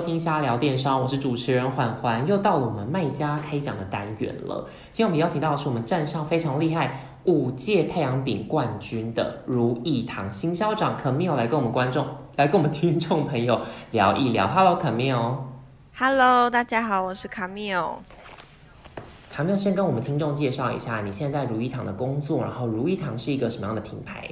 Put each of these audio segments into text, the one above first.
收听瞎聊电商，我是主持人环环，又到了我们卖家开讲的单元了。今天我们邀请到的是我们站上非常厉害五届太阳饼冠军的如意堂新校长 c a m i l 来跟我们观众、来跟我们听众朋友聊一聊。Hello Camille。Hello，大家好，我是 Camille。卡缪先跟我们听众介绍一下你现在如意堂的工作，然后如意堂是一个什么样的品牌？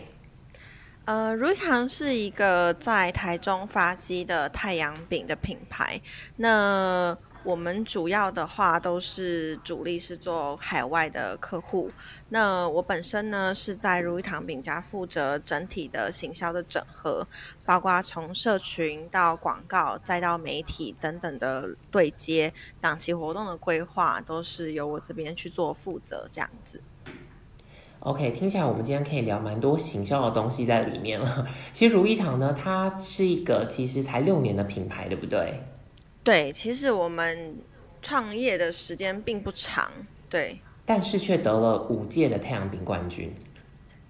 呃，如意堂是一个在台中发迹的太阳饼的品牌。那我们主要的话都是主力是做海外的客户。那我本身呢是在如意堂饼家负责整体的行销的整合，包括从社群到广告，再到媒体等等的对接、档期活动的规划，都是由我这边去做负责这样子。OK，听起来我们今天可以聊蛮多行销的东西在里面了。其实如意堂呢，它是一个其实才六年的品牌，对不对？对，其实我们创业的时间并不长，对但是却得了五届的太阳饼冠军。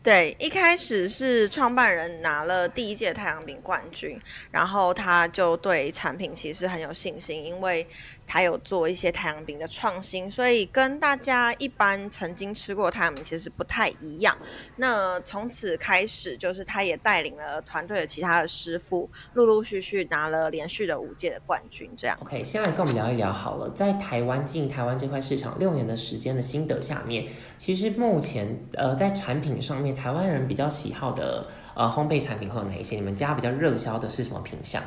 对，一开始是创办人拿了第一届太阳饼冠军，然后他就对产品其实很有信心，因为他有做一些太阳饼的创新，所以跟大家一般曾经吃过太阳饼其实不太一样。那从此开始，就是他也带领了团队的其他的师傅，陆陆续续拿了连续的五届的冠军，这样。OK，先来跟我们聊一聊好了，在台湾经营台湾这块市场六年的时间的心得下面，其实目前呃在产品上面，台湾人比较喜好的呃烘焙产品会有哪一些？你们家比较热销的是什么品相？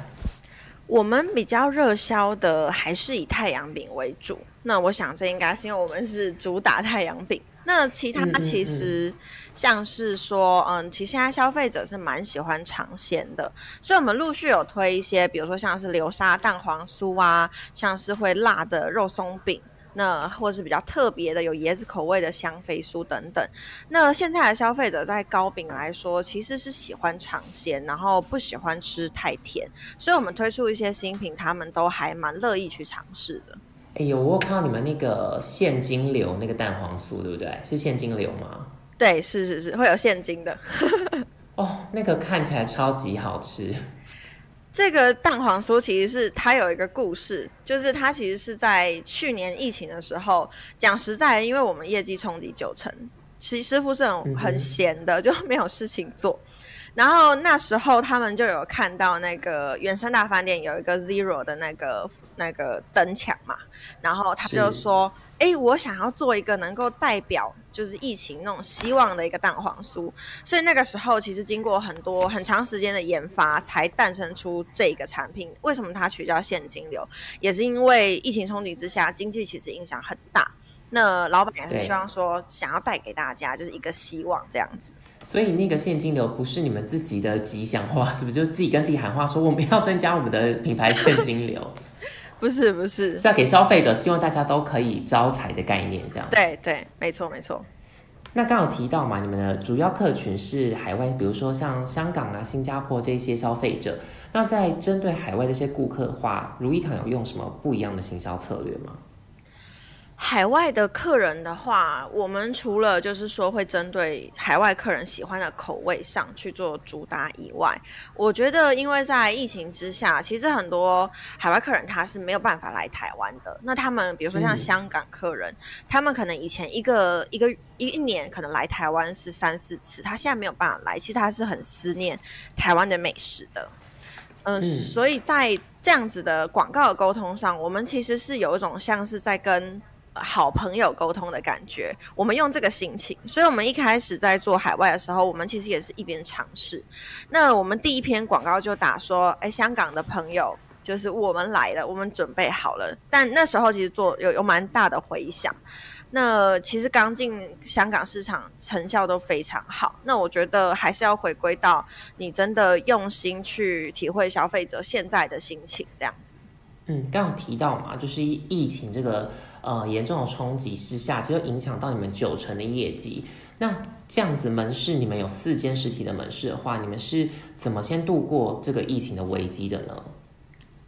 我们比较热销的还是以太阳饼为主。那我想这应该是因为我们是主打太阳饼。那其他其实像是说，嗯，其实现在消费者是蛮喜欢尝鲜的，所以我们陆续有推一些，比如说像是流沙蛋黄酥啊，像是会辣的肉松饼。那或是比较特别的有椰子口味的香妃酥等等。那现在的消费者在糕饼来说，其实是喜欢尝鲜，然后不喜欢吃太甜，所以我们推出一些新品，他们都还蛮乐意去尝试的。哎呦，我有看到你们那个现金流那个蛋黄酥，对不对？是现金流吗？对，是是是，会有现金的。哦，那个看起来超级好吃。这个蛋黄酥其实是它有一个故事，就是它其实是在去年疫情的时候，讲实在的，因为我们业绩冲击九成，其实师傅是很很闲的，就没有事情做。然后那时候他们就有看到那个圆山大饭店有一个 Zero 的那个那个灯墙嘛，然后他就是说：“哎，我想要做一个能够代表就是疫情那种希望的一个蛋黄酥。”所以那个时候其实经过很多很长时间的研发，才诞生出这个产品。为什么它取叫现金流？也是因为疫情冲击之下，经济其实影响很大。那老板也是希望说，想要带给大家就是一个希望这样子。所以那个现金流不是你们自己的吉祥话，是不是？就自己跟自己喊话说我们要增加我们的品牌现金流，不是不是是，要给消费者，希望大家都可以招财的概念，这样。对对，没错没错。那刚好提到嘛，你们的主要客群是海外，比如说像香港啊、新加坡这些消费者。那在针对海外这些顾客的话，如意堂有用什么不一样的行销策略吗？海外的客人的话，我们除了就是说会针对海外客人喜欢的口味上去做主打以外，我觉得因为在疫情之下，其实很多海外客人他是没有办法来台湾的。那他们比如说像嗯香港客人，他们可能以前一个一个一一年可能来台湾是三四次，他现在没有办法来，其实他是很思念台湾的美食的。嗯，嗯所以在这样子的广告的沟通上，我们其实是有一种像是在跟呃好朋友沟通的感觉。我们用这个心情，所以我们一开始在做海外的时候，我们其实也是一边尝试。那我们第一篇广告就打说，哎，香港的朋友。就是我们来了，我们准备好了，但那时候其实做有有蛮大的回响。那其实刚进香港市场，成效都非常好。那我觉得还是要回归到你真的用心去体会消费者现在的心情，这样子。嗯，刚刚提到嘛，就是疫情这个呃严重的冲击之下，其实影响到你们九成的业绩。那这样子门市，你们有四间实体的门市的话，你们是怎么先度过这个疫情的危机的呢？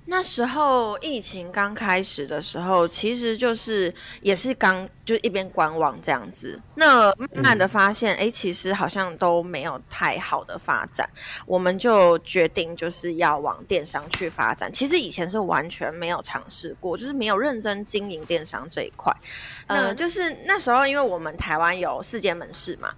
那时候疫情刚开始的时候，其实就是也是刚就一边观望这样子。那慢慢的发现，哎，其实好像都没有太好的发展，我们就决定就是要往电商去发展。其实以前是完全没有尝试过，就是没有认真经营电商这一块。嗯，就是那时候因为我们台湾有四间门市嘛。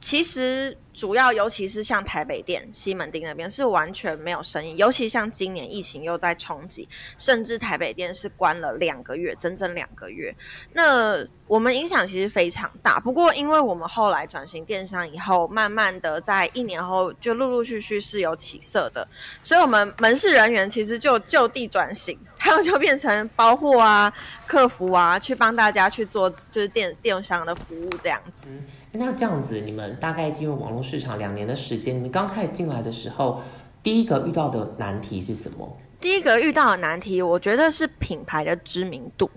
其实主要，尤其是像台北店、西门町那边是完全没有生意，尤其像今年疫情又在冲击，甚至台北店是关了两个月，整整两个月。那我们影响其实非常大。不过，因为我们后来转型电商以后，慢慢的在一年后就陆陆续续是有起色的，所以我们门市人员其实就就地转型，他们就变成包货啊、客服啊，去帮大家去做就是电电商的服务这样子。那这样子，你们大概进入网络市场两年的时间，你们刚开始进来的时候，第一个遇到的难题是什么？第一个遇到的难题，我觉得是品牌的知名度，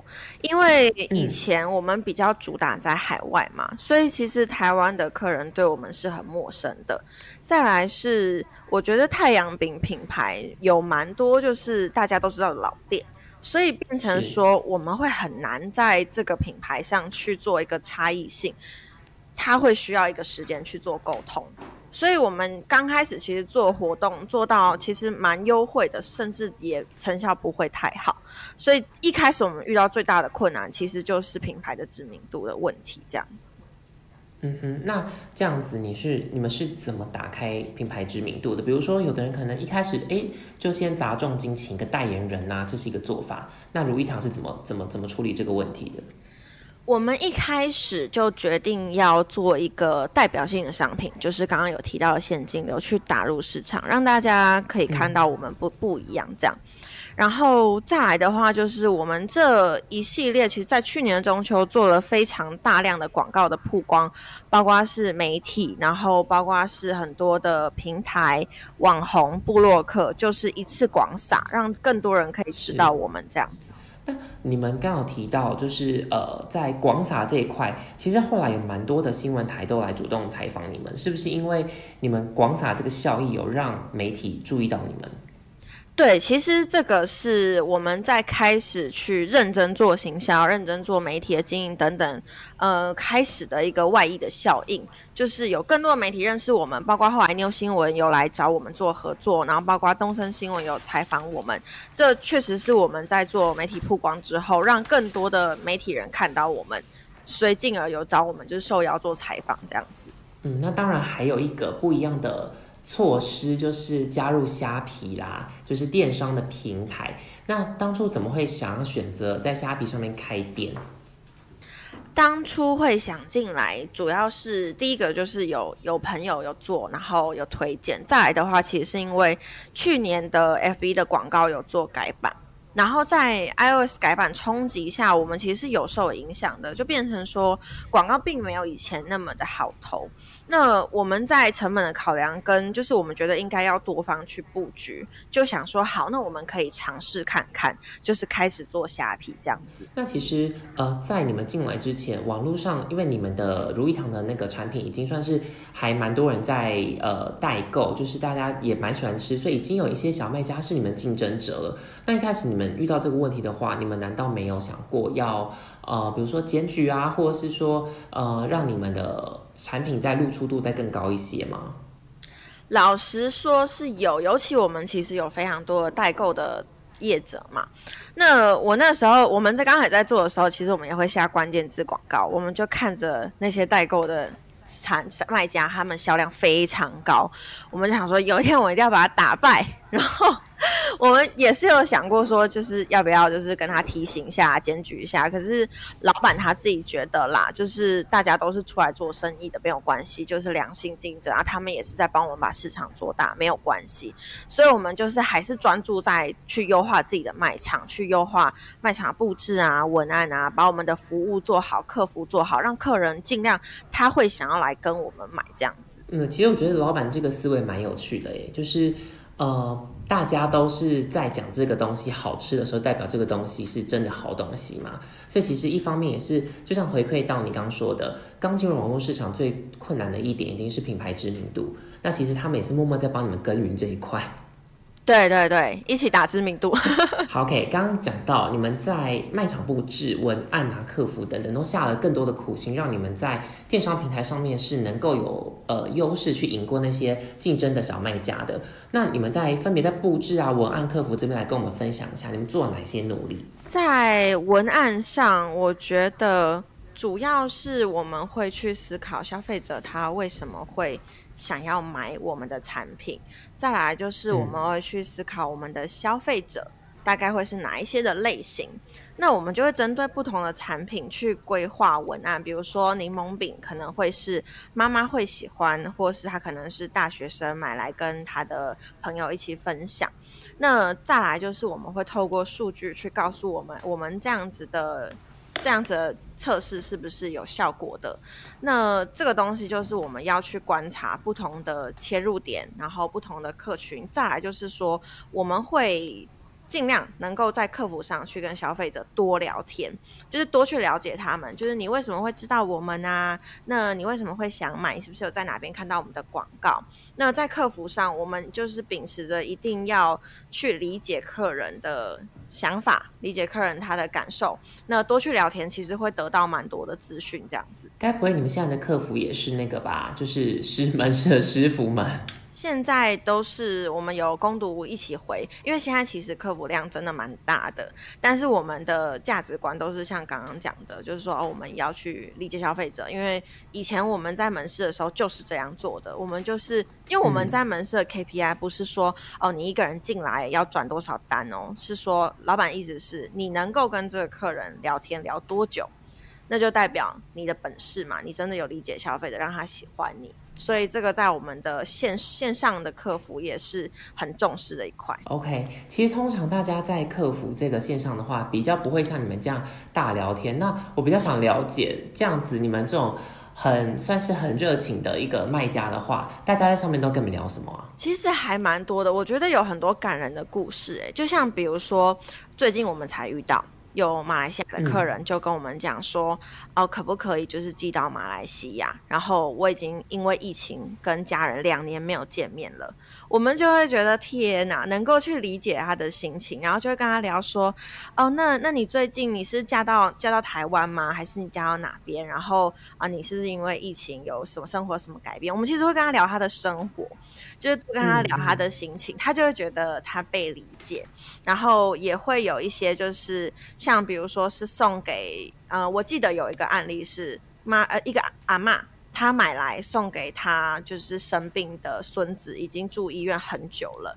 因为以前我们比较主打在海外嘛，所以其实台湾的客人对我们是很陌生的。再来是，我觉得太阳饼品牌有蛮多就是大家都知道的老店，所以变成说我们会很难在这个品牌上去做一个差异性。他会需要一个时间去做沟通，所以我们刚开始其实做活动做到其实蛮优惠的，甚至也成效不会太好。所以一开始我们遇到最大的困难其实就是品牌的知名度的问题，这样子。嗯哼，那这样子你是你们是怎么打开品牌知名度的？比如说有的人可能一开始哎就先砸重金请一个代言人呐，这是一个做法。那如意堂是怎么怎么怎么处理这个问题的？我们一开始就决定要做一个代表性的商品，就是刚刚有提到的现金流去打入市场，让大家可以看到我们不不一样这样。然后再来的话，就是我们这一系列，其实在去年中秋做了非常大量的广告的曝光，包括是媒体，然后包括是很多的平台、网红、部落客，就是一次广撒，让更多人可以知道我们这样子。那你们刚好提到，就是呃，在广撒这一块，其实后来有蛮多的新闻台都来主动采访你们，是不是因为你们广撒这个效益有让媒体注意到你们？对，其实这个是我们在开始去认真做行销、认真做媒体的经营等等，呃，开始的一个外溢的效应，就是有更多的媒体认识我们，包括后来妞新闻有来找我们做合作，然后包括东森新闻有采访我们，这确实是我们在做媒体曝光之后，让更多的媒体人看到我们，所以进而有找我们就是受邀做采访这样子。嗯，那当然还有一个不一样的。措施就是加入虾皮啦，就是电商的平台。那当初怎么会想要选择在虾皮上面开店？当初会想进来，主要是第一个就是有有朋友有做，然后有推荐。再来的话，其实是因为去年的 FB 的广告有做改版。然后在 iOS 改版冲击下，我们其实是有受影响的，就变成说广告并没有以前那么的好投。那我们在成本的考量跟就是我们觉得应该要多方去布局，就想说好，那我们可以尝试看看，就是开始做虾皮这样子。那其实呃，在你们进来之前，网络上因为你们的如意堂的那个产品已经算是还蛮多人在呃代购，就是大家也蛮喜欢吃，所以已经有一些小卖家是你们竞争者了。那一开始你们遇到这个问题的话，你们难道没有想过要呃，比如说检举啊，或者是说呃，让你们的产品在露出度再更高一些吗？老实说是有，尤其我们其实有非常多的代购的业者嘛。那我那时候我们在刚才在做的时候，其实我们也会下关键字广告，我们就看着那些代购的产卖家，他们销量非常高，我们就想说有一天我一定要把它打败，然后。我们也是有想过说，就是要不要就是跟他提醒一下、检举一下。可是老板他自己觉得啦，就是大家都是出来做生意的，没有关系，就是良性竞争啊。他们也是在帮我们把市场做大，没有关系。所以，我们就是还是专注在去优化自己的卖场，去优化卖场布置啊、文案啊，把我们的服务做好，客服做好，让客人尽量他会想要来跟我们买这样子。嗯，其实我觉得老板这个思维蛮有趣的耶，就是呃。大家都是在讲这个东西好吃的时候，代表这个东西是真的好东西嘛？所以其实一方面也是，就像回馈到你刚说的，刚进入网络市场最困难的一点，一定是品牌知名度。那其实他们也是默默在帮你们耕耘这一块。对对对，一起打知名度。好，OK，刚刚讲到你们在卖场布置、文案啊、客服等等，都下了更多的苦心，让你们在电商平台上面是能够有呃优势去赢过那些竞争的小卖家的。那你们在分别在布置啊、文案、客服这边来跟我们分享一下，你们做了哪些努力？在文案上，我觉得主要是我们会去思考消费者他为什么会。想要买我们的产品，再来就是我们会去思考我们的消费者大概会是哪一些的类型，那我们就会针对不同的产品去规划文案。比如说柠檬饼可能会是妈妈会喜欢，或是他可能是大学生买来跟他的朋友一起分享。那再来就是我们会透过数据去告诉我们，我们这样子的。这样子测试是不是有效果的？那这个东西就是我们要去观察不同的切入点，然后不同的客群。再来就是说，我们会。尽量能够在客服上去跟消费者多聊天，就是多去了解他们，就是你为什么会知道我们啊？那你为什么会想买？是不是有在哪边看到我们的广告？那在客服上，我们就是秉持着一定要去理解客人的想法，理解客人他的感受。那多去聊天，其实会得到蛮多的资讯。这样子，该不会你们现在的客服也是那个吧？就是师门市的师傅们。现在都是我们有攻读一起回，因为现在其实客服量真的蛮大的，但是我们的价值观都是像刚刚讲的，就是说哦，我们要去理解消费者，因为以前我们在门市的时候就是这样做的，我们就是因为我们在门市的 KPI 不是说哦，你一个人进来要转多少单哦，是说老板意思是你能够跟这个客人聊天聊多久，那就代表你的本事嘛，你真的有理解消费者，让他喜欢你。所以这个在我们的线线上的客服也是很重视的一块。OK，其实通常大家在客服这个线上的话，比较不会像你们这样大聊天。那我比较想了解，这样子你们这种很算是很热情的一个卖家的话，大家在上面都跟你们聊什么啊？其实还蛮多的，我觉得有很多感人的故事。哎，就像比如说最近我们才遇到。有马来西亚的客人就跟我们讲说，哦，可不可以就是寄到马来西亚？然后我已经因为疫情跟家人两年没有见面了，我们就会觉得天哪，能够去理解他的心情，然后就会跟他聊说，哦，那那你最近你是嫁到嫁到台湾吗？还是你嫁到哪边？然后啊，你是不是因为疫情有什么生活什么改变？我们其实会跟他聊他的生活。就是跟他聊他的心情，他就会觉得他被理解，然后也会有一些就是像像比如说是送给呃，我记得有一个案例是妈呃一个阿妈。她买来送给她就是生病的孙子，已经住医院很久了。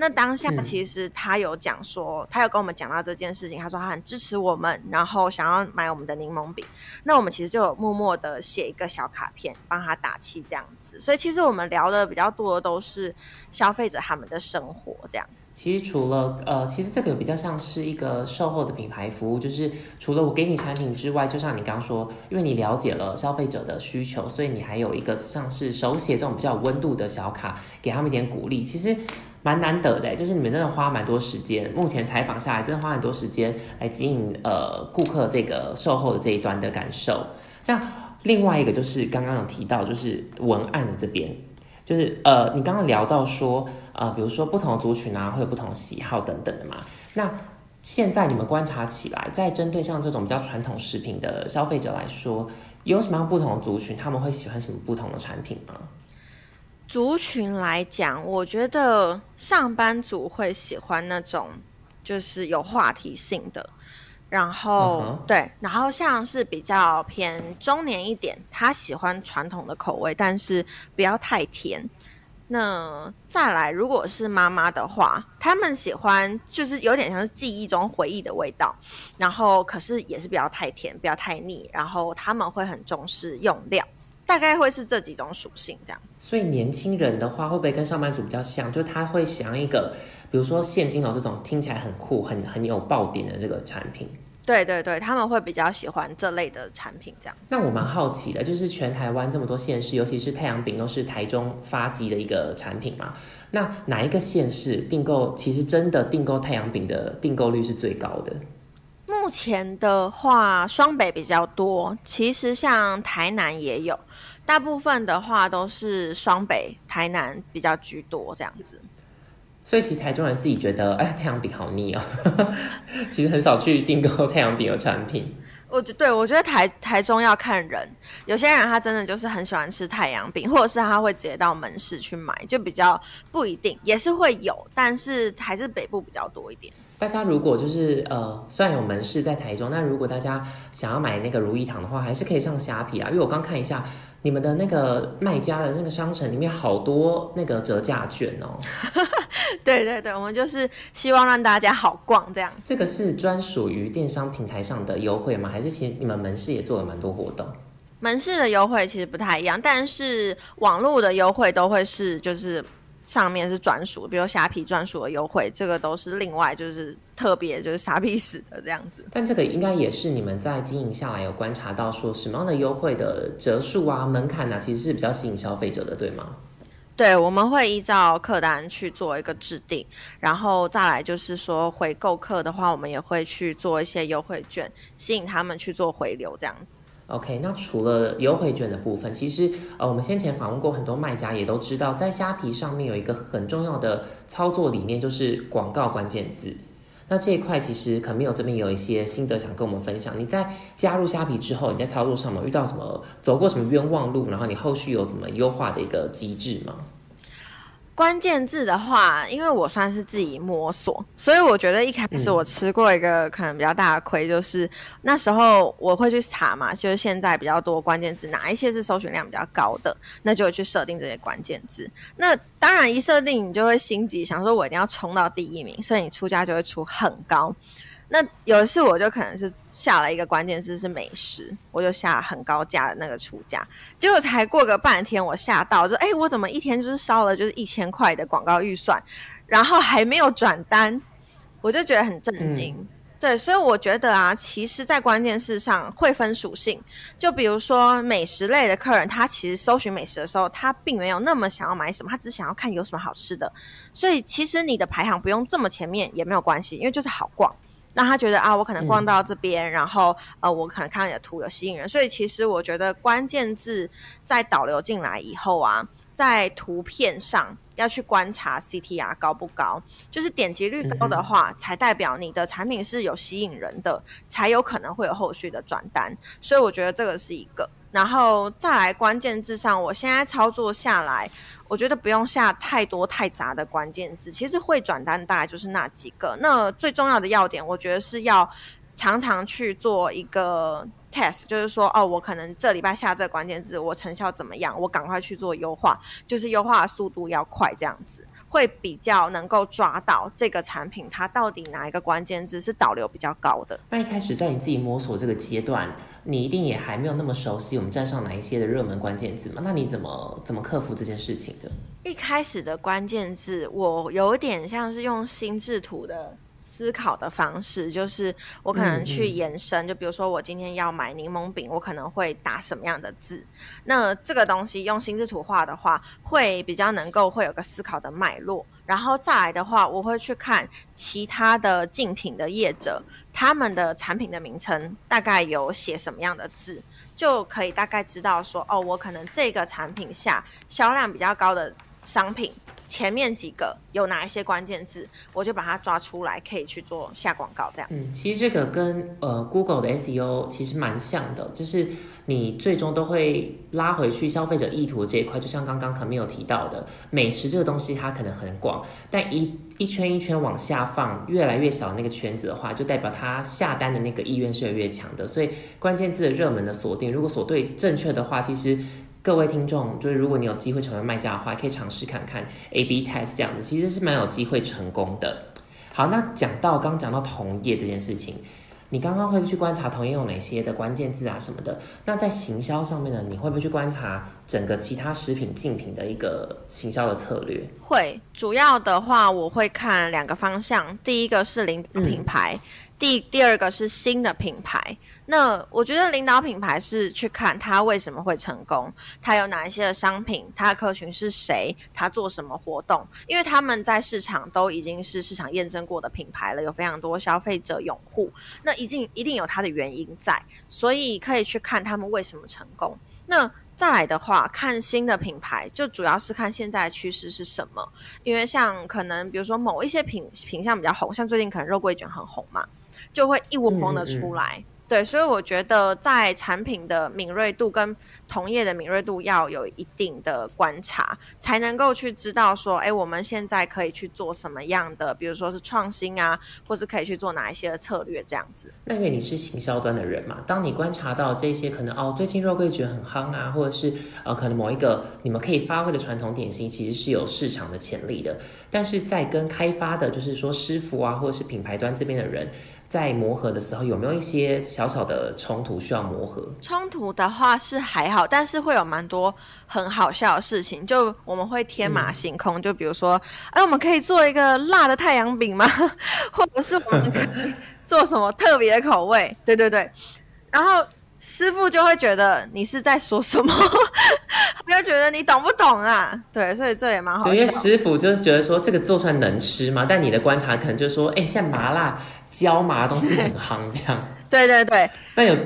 那当下其实他有讲说，他有跟我们讲到这件事情。他说他很支持我们，然后想要买我们的柠檬饼。那我们其实就有默默的写一个小卡片，帮他打气这样子。所以其实我们聊的比较多的都是消费者他们的生活这样子。其实除了呃，其实这个比较像是一个售后的品牌服务，就是除了我给你产品之外，就像你刚刚说，因为你了解了消费者的需求。所以你还有一个像是手写这种比较有温度的小卡，给他们一点鼓励，其实蛮难得的。就是你们真的花蛮多时间，目前采访下来真的花很多时间来经营呃顾客这个售后的这一端的感受。那另外一个就是刚刚有提到，就是文案的这边，就是呃你刚刚聊到说呃比如说不同的族群啊会有不同喜好等等的嘛。那现在你们观察起来，在针对像这种比较传统食品的消费者来说。有什么样不同的族群？他们会喜欢什么不同的产品吗？族群来讲，我觉得上班族会喜欢那种就是有话题性的，然后对，然后像是比较偏中年一点，他喜欢传统的口味，但是不要太甜。那再来，如果是妈妈的话，他们喜欢就是有点像是记忆中回忆的味道，然后可是也是不要太甜，不要太腻，然后他们会很重视用料，大概会是这几种属性这样子。所以年轻人的话，会不会跟上班族比较像？就他会想要一个，比如说现金流这种听起来很酷、很很有爆点的这个产品。对对对，他们会比较喜欢这类的产品，这样。那我蛮好奇的，就是全台湾这么多县市，尤其是太阳饼都是台中发迹的一个产品嘛？那哪一个县市订购其实真的订购太阳饼的订购率是最高的？目前的话，双北比较多，其实像台南也有，大部分的话都是双北、台南比较居多这样子。所以其实台中人自己觉得，哎，太阳饼好腻哦，其实很少去订购太阳饼的产品。我觉对我觉得台台中要看人，有些人他真的就是很喜欢吃太阳饼，或者是他会直接到门市去买，就比较不一定，也是会有，但是还是北部比较多一点。大家如果就是呃，虽然有门市在台中，但如果大家想要买那个如意堂的话，还是可以上虾皮啊。因为我刚看一下你们的那个卖家的那个商城里面，好多那个折价券哦。对对对，我们就是希望让大家好逛这样。这个是专属于电商平台上的优惠吗？还是其实你们门市也做了蛮多活动？门市的优惠其实不太一样，但是网络的优惠都会是就是。上面是专属，比如虾皮专属的优惠，这个都是另外就是特别就是傻逼死的这样子。但这个应该也是你们在经营下来有观察到，说什么样的优惠的折数啊、门槛啊，其实是比较吸引消费者的，对吗？对，我们会依照客单去做一个制定，然后再来就是说回购客的话，我们也会去做一些优惠券，吸引他们去做回流这样子。OK，那除了优惠券的部分，其实呃，我们先前访问过很多卖家，也都知道，在虾皮上面有一个很重要的操作理念，就是广告关键字。那这一块其实可能有这边有一些心得想跟我们分享。你在加入虾皮之后，你在操作上有遇到什么，走过什么冤枉路，然后你后续有怎么优化的一个机制吗？关键字的话，因为我算是自己摸索，所以我觉得一开始我吃过一个可能比较大的亏，就是那时候我会去查嘛，就是现在比较多关键字，哪一些是搜寻量比较高的，那就去设定这些关键字。那当然一设定，你就会心急，想说我一定要冲到第一名，所以你出价就会出很高。那有一次我就可能是下了一个关键字是美食，我就下很高价的那个出价，结果才过个半天，我吓到，就哎，我怎么一天就是烧了就是一千块的广告预算，然后还没有转单，我就觉得很震惊。对，所以我觉得啊，其实，在关键字上会分属性，就比如说美食类的客人，他其实搜寻美食的时候，他并没有那么想要买什么，他只想要看有什么好吃的，所以其实你的排行不用这么前面也没有关系，因为就是好逛。让他觉得啊，我可能逛到这边，然后呃，我可能看到你的图有吸引人，所以其实我觉得关键字在导流进来以后啊，在图片上要去观察 CTR 高不高，就是点击率高的话，才代表你的产品是有吸引人的，才有可能会有后续的转单，所以我觉得这个是一个。然后再来关键字上，我现在操作下来，我觉得不用下太多太杂的关键字，其实会转单大概就是那几个。那最重要的要点，我觉得是要常常去做一个 test，就是说，哦，我可能这礼拜下这个关键字，我成效怎么样？我赶快去做优化，就是优化速度要快，这样子。会比较能够抓到这个产品，它到底哪一个关键字是导流比较高的？那一开始在你自己摸索这个阶段，你一定也还没有那么熟悉我们站上哪一些的热门关键字嘛？那你怎么怎么克服这件事情的？一开始的关键字，我有点像是用心智图的。思考的方式就是，我可能去延伸，就比如说我今天要买柠檬饼，我可能会打什么样的字？那这个东西用心智图画的话，会比较能够会有个思考的脉络。然后再来的话，我会去看其他的竞品的业者，他们的产品的名称大概有写什么样的字，就可以大概知道说，哦，我可能这个产品下销量比较高的商品。前面几个有哪一些关键字，我就把它抓出来，可以去做下广告这样。嗯，其实这个跟呃 Google 的 SEO 其实蛮像的，就是你最终都会拉回去消费者意图这一块。就像刚刚可没有提到的，美食这个东西它可能很广，但一一圈一圈往下放，越来越小那个圈子的话，就代表它下单的那个意愿是越越强的。所以关键字的热门的锁定，如果锁对正确的话，其实。各位听众，就是如果你有机会成为卖家的话，可以尝试看看 A/B test 这样子，其实是蛮有机会成功的。好，那讲到刚讲到同业这件事情，你刚刚会去观察同业有哪些的关键字啊什么的？那在行销上面呢，你会不会去观察整个其他食品竞品的一个行销的策略？会，主要的话我会看两个方向，第一个是零品牌，第第二个是新的品牌。那我觉得领导品牌是去看它为什么会成功，它有哪一些的商品，它的客群是谁，他做什么活动，因为他们在市场都已经是市场验证过的品牌了，有非常多消费者拥护，那一定一定有它的原因在，所以可以去看他们为什么成功。那再来的话，看新的品牌，就主要是看现在的趋势是什么。因为像可能比如说某一些品品相比较红，像最近可能肉桂卷很红嘛，就会一窝蜂的出来。对，所以我觉得在产品的敏锐度跟同业的敏锐度要有一定的观察，才能够去知道说，哎，我们现在可以去做什么样的，比如说是创新啊，或是可以去做哪一些的策略这样子。那因为你是行销端的人嘛，当你观察到这些可能哦，最近肉桂卷很夯啊，或者是呃，可能某一个你们可以发挥的传统点心，其实是有市场的潜力的，但是在跟开发的，就是说师傅啊，或者是品牌端这边的人。在磨合的时候，有没有一些小小的冲突需要磨合？冲突的话是还好，但是会有蛮多很好笑的事情。就我们会天马行空，就比如说，哎，我们可以做一个辣的太阳饼吗？或者是我们可以做什么特别的口味？对对对，然后。师傅就会觉得你是在说什么，就觉得你懂不懂啊？对，所以这也蛮好。因为师傅就是觉得说这个做出来能吃吗？但你的观察可能就是说，哎，像麻辣椒麻的东西很夯这样。对对对。那有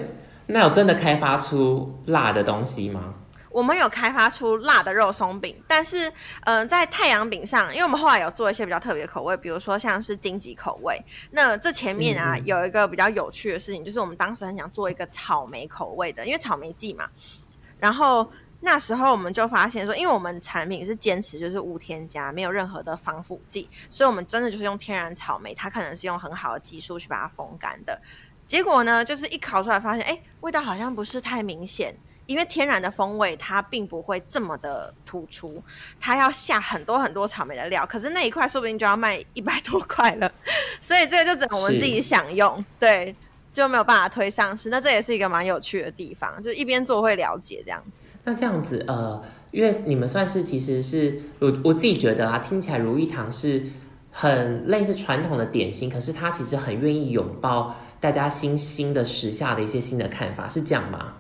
那有真的开发出辣的东西吗？我们有开发出辣的肉松饼，但是，嗯，在太阳饼上，因为我们后来有做一些比较特别的口味，比如说像是荆棘口味。那这前面啊，有一个比较有趣的事情，就是我们当时很想做一个草莓口味的，因为草莓季嘛。然后那时候我们就发现说，因为我们产品是坚持就是无添加，没有任何的防腐剂，所以我们真的就是用天然草莓，它可能是用很好的技术去把它风干的。结果呢，就是一烤出来发现，哎，味道好像不是太明显。因为天然的风味，它并不会这么的突出，它要下很多很多草莓的料，可是那一块说不定就要卖一百多块了，所以这个就只能我们自己享用，对，就没有办法推上市。那这也是一个蛮有趣的地方，就一边做会了解这样子。那这样子，呃，因为你们算是其实是我我自己觉得啦，听起来如意堂是很类似传统的点心，可是它其实很愿意拥抱大家新兴的时下的一些新的看法，是这样吗？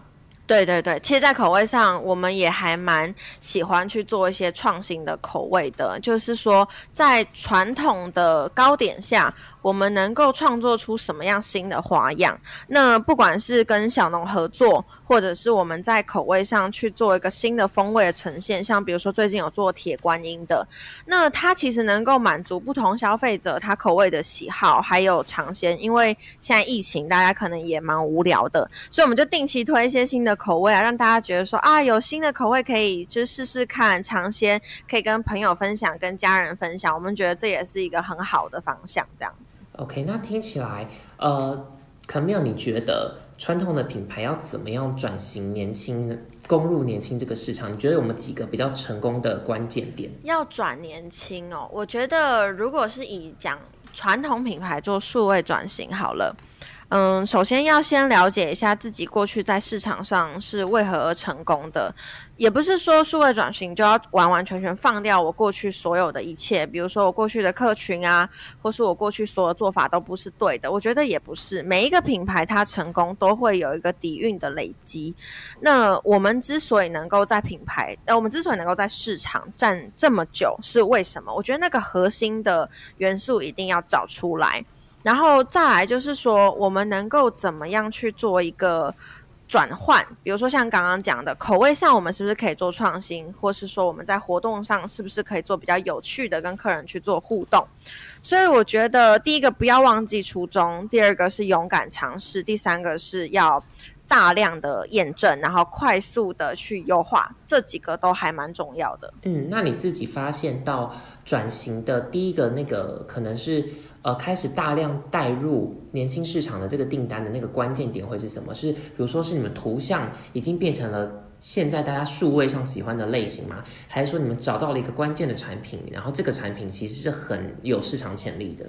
对对对，其实，在口味上，我们也还蛮喜欢去做一些创新的口味的，就是说，在传统的糕点下。我们能够创作出什么样新的花样？那不管是跟小农合作，或者是我们在口味上去做一个新的风味的呈现，像比如说最近有做铁观音的，那它其实能够满足不同消费者他口味的喜好，还有尝鲜。因为现在疫情，大家可能也蛮无聊的，所以我们就定期推一些新的口味啊，让大家觉得说啊，有新的口味可以就试试看尝鲜，可以跟朋友分享，跟家人分享。我们觉得这也是一个很好的方向，这样子。OK，那听起来，呃，可没有你觉得传统的品牌要怎么样转型年轻，攻入年轻这个市场？你觉得有没有几个比较成功的关键点？要转年轻哦，我觉得如果是以讲传统品牌做数位转型好了。嗯，首先要先了解一下自己过去在市场上是为何而成功的，也不是说数位转型就要完完全全放掉我过去所有的一切，比如说我过去的客群啊，或是我过去所有做法都不是对的。我觉得也不是，每一个品牌它成功都会有一个底蕴的累积。那我们之所以能够在品牌，呃，我们之所以能够在市场站这么久，是为什么？我觉得那个核心的元素一定要找出来。然后再来就是说，我们能够怎么样去做一个转换？比如说像刚刚讲的口味上，我们是不是可以做创新，或是说我们在活动上是不是可以做比较有趣的，跟客人去做互动？所以我觉得第一个不要忘记初衷，第二个是勇敢尝试，第三个是要大量的验证，然后快速的去优化，这几个都还蛮重要的。嗯，那你自己发现到转型的第一个那个可能是？呃，开始大量带入年轻市场的这个订单的那个关键点会是什么？是比如说是你们图像已经变成了现在大家数位上喜欢的类型吗？还是说你们找到了一个关键的产品，然后这个产品其实是很有市场潜力的？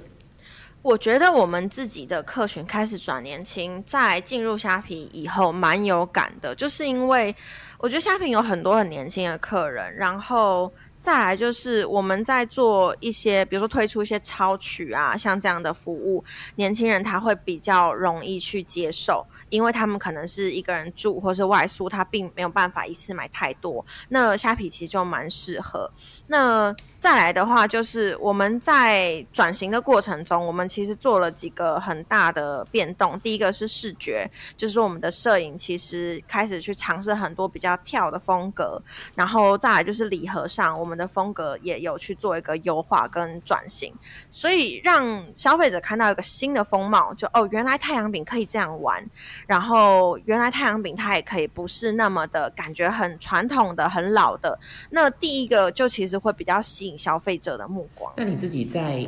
我觉得我们自己的客群开始转年轻，在进入虾皮以后蛮有感的，就是因为我觉得虾皮有很多很年轻的客人，然后。再来就是我们在做一些，比如说推出一些超取啊，像这样的服务，年轻人他会比较容易去接受，因为他们可能是一个人住或是外宿，他并没有办法一次买太多。那虾皮其实就蛮适合。那再来的话，就是我们在转型的过程中，我们其实做了几个很大的变动。第一个是视觉，就是我们的摄影其实开始去尝试很多比较跳的风格，然后再来就是礼盒上，我们的风格也有去做一个优化跟转型，所以让消费者看到一个新的风貌，就哦，原来太阳饼可以这样玩，然后原来太阳饼它也可以不是那么的感觉很传统的、很老的。那第一个就其实会比较吸引。消费者的目光。那你自己在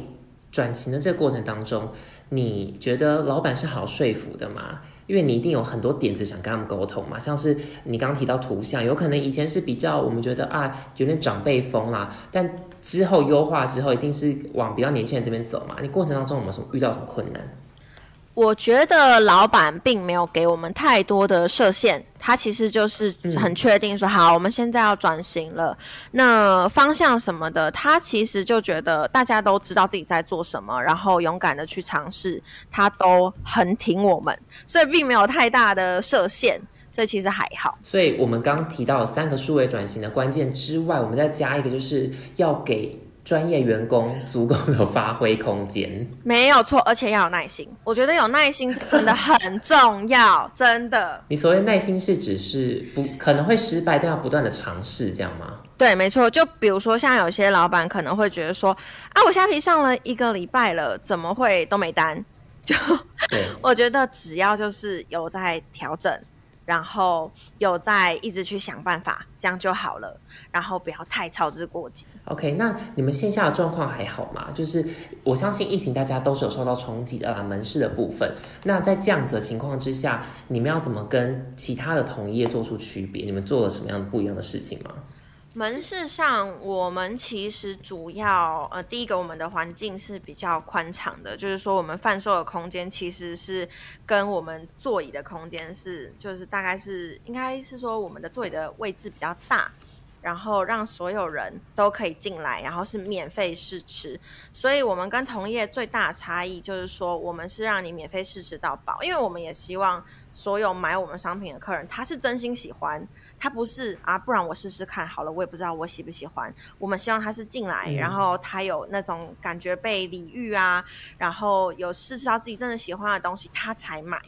转型的这个过程当中，你觉得老板是好说服的吗？因为你一定有很多点子想跟他们沟通嘛，像是你刚刚提到图像，有可能以前是比较我们觉得啊有点长辈风啦，但之后优化之后，一定是往比较年轻人这边走嘛。你过程当中有没有什么遇到什么困难？我觉得老板并没有给我们太多的设限，他其实就是很确定说，好，我们现在要转型了，那方向什么的，他其实就觉得大家都知道自己在做什么，然后勇敢的去尝试，他都很挺我们，所以并没有太大的设限，所以其实还好。所以我们刚提到三个数位转型的关键之外，我们再加一个，就是要给。专业员工足够的发挥空间，没有错，而且要有耐心。我觉得有耐心真的很重要，真的。你所谓耐心是只是不可能会失败，但要不断的尝试，这样吗？对，没错。就比如说，像有些老板可能会觉得说，啊，我虾皮上了一个礼拜了，怎么会都没单？就，我觉得只要就是有在调整。然后有在一直去想办法，这样就好了。然后不要太操之过急。OK，那你们线下的状况还好吗？就是我相信疫情大家都是有受到冲击的啦，门市的部分。那在这样子的情况之下，你们要怎么跟其他的同业做出区别？你们做了什么样不一样的事情吗？门市上，我们其实主要呃，第一个我们的环境是比较宽敞的，就是说我们贩售的空间其实是跟我们座椅的空间是，就是大概是应该是说我们的座椅的位置比较大，然后让所有人都可以进来，然后是免费试吃，所以我们跟同业最大的差异就是说，我们是让你免费试吃到饱，因为我们也希望所有买我们商品的客人他是真心喜欢。他不是啊，不然我试试看好了，我也不知道我喜不喜欢。我们希望他是进来，然后他有那种感觉被礼遇啊，然后有试试到自己真的喜欢的东西，他才买。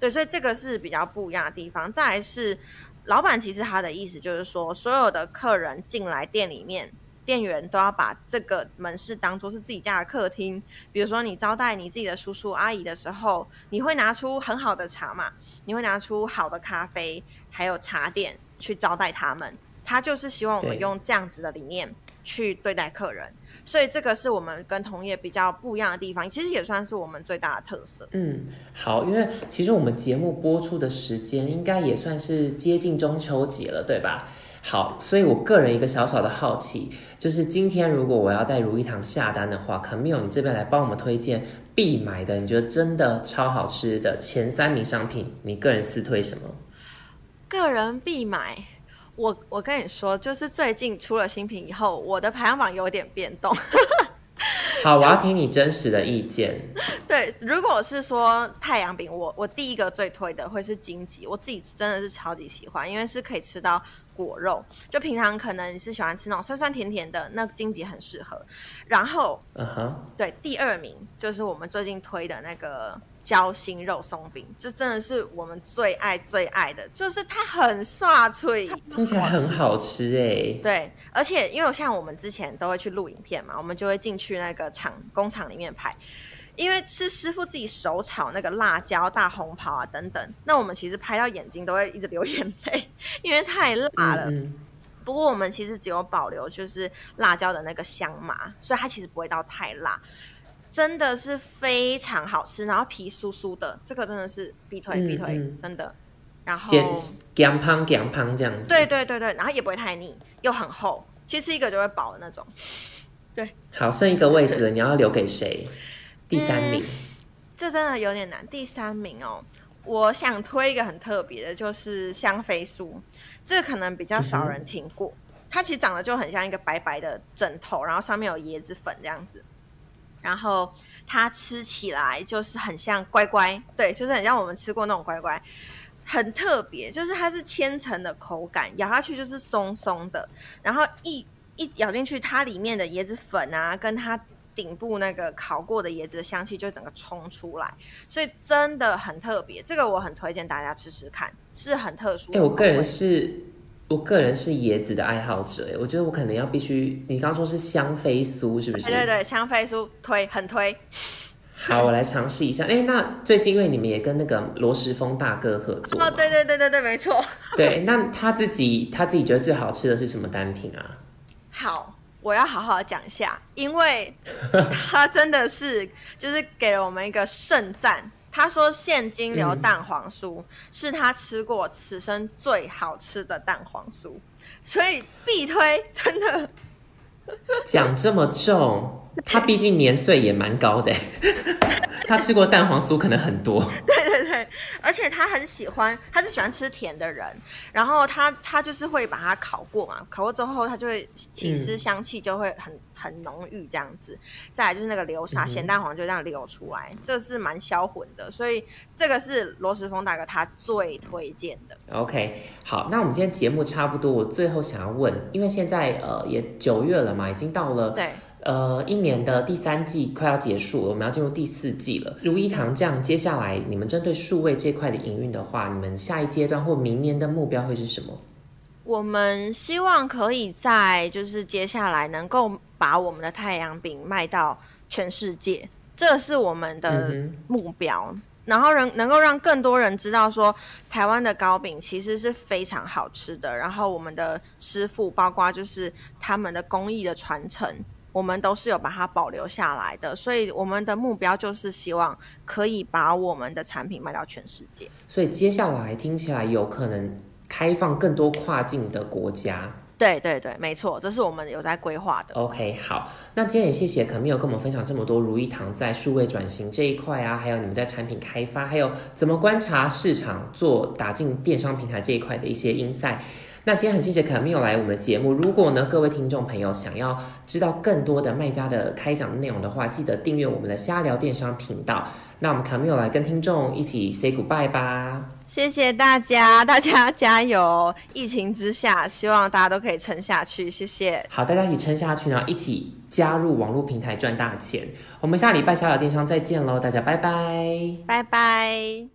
对，所以这个是比较不一样的地方。再来是老板，其实他的意思就是说，所有的客人进来店里面，店员都要把这个门市当做是自己家的客厅。比如说你招待你自己的叔叔阿姨的时候，你会拿出很好的茶嘛？你会拿出好的咖啡，还有茶点。去招待他们，他就是希望我们用这样子的理念去对待客人，所以这个是我们跟同业比较不一样的地方，其实也算是我们最大的特色。嗯，好，因为其实我们节目播出的时间应该也算是接近中秋节了，对吧？好，所以我个人一个小小的好奇，就是今天如果我要在如意堂下单的话，可没有你这边来帮我们推荐必买的，你觉得真的超好吃的前三名商品，你个人私推什么？个人必买，我我跟你说，就是最近出了新品以后，我的排行榜有点变动。好，我要听你真实的意见。对，如果是说太阳饼，我我第一个最推的会是荆棘，我自己真的是超级喜欢，因为是可以吃到果肉。就平常可能你是喜欢吃那种酸酸甜甜的，那荆棘很适合。然后，嗯哼，对，第二名就是我们最近推的那个。焦心肉松饼，这真的是我们最爱最爱的，就是它很刷脆，听起来很好吃哎。对，而且因为像我们之前都会去录影片嘛，我们就会进去那个厂工厂里面拍，因为是师傅自己手炒那个辣椒、大红袍啊等等，那我们其实拍到眼睛都会一直流眼泪，因为太辣了。不过我们其实只有保留就是辣椒的那个香麻，所以它其实不会到太辣。真的是非常好吃，然后皮酥酥的，这个真的是必推必推，真的。然后咸胖咸胖这样子。对对对对，然后也不会太腻，又很厚，其实吃一个就会饱的那种。对。好，剩一个位置，你要留给谁？第三名。这真的有点难。第三名哦，我想推一个很特别的，就是香妃酥，这个可能比较少人听过。它其实长得就很像一个白白的枕头，然后上面有椰子粉这样子。然后它吃起来就是很像乖乖，对，就是很像我们吃过那种乖乖，很特别，就是它是千层的口感，咬下去就是松松的，然后一一咬进去，它里面的椰子粉啊，跟它顶部那个烤过的椰子的香气就整个冲出来，所以真的很特别，这个我很推荐大家吃吃看，是很特殊。哎，我个人是。我个人是椰子的爱好者，哎，我觉得我可能要必须，你刚刚说是香妃酥，是不是？对对对，香妃酥推很推。好，我来尝试一下。哎，那最近因为你们也跟那个罗时峰大哥合作，哦，对对对对对，没错。对，那他自己他自己觉得最好吃的是什么单品啊？好，我要好好讲一下，因为他真的是就是给了我们一个盛赞。他说：“现金流蛋黄酥是他吃过此生最好吃的蛋黄酥，所以必推。真的讲这么重，他毕竟年岁也蛮高的，他吃过蛋黄酥可能很多。对对对，而且他很喜欢，他是喜欢吃甜的人。然后他他就是会把它烤过嘛，烤过之后他就会起司香气就会很。”很浓郁这样子，再来就是那个流沙咸蛋黄就这样流出来，这是蛮销魂的，所以这个是罗时峰大哥他最推荐的。OK，好，那我们今天节目差不多，我最后想要问，因为现在呃也九月了嘛，已经到了对呃一年的第三季快要结束了，我们要进入第四季了。如一堂这样，接下来你们针对数位这块的营运的话，你们下一阶段或明年的目标会是什么？我们希望可以在就是接下来能够把我们的太阳饼卖到全世界，这是我们的目标。然后人能够让更多人知道说，台湾的糕饼其实是非常好吃的。然后我们的师傅，包括就是他们的工艺的传承，我们都是有把它保留下来的。所以我们的目标就是希望可以把我们的产品卖到全世界。所以接下来听起来有可能。开放更多跨境的国家，对对对，没错，这是我们有在规划的。OK，好，那今天也谢谢可米有跟我们分享这么多如意堂在数位转型这一块啊，还有你们在产品开发，还有怎么观察市场、做打进电商平台这一块的一些 insight。那今天很谢谢卡米有来我们的节目。如果呢各位听众朋友想要知道更多的卖家的开讲的内容的话，记得订阅我们的瞎聊电商频道。那我们卡米有来跟听众一起 say goodbye 吧。谢谢大家，大家加油！疫情之下，希望大家都可以撑下去。谢谢。好，大家一起撑下去呢，一起加入网络平台赚大钱。我们下礼拜瞎聊电商再见喽，大家拜拜，拜拜。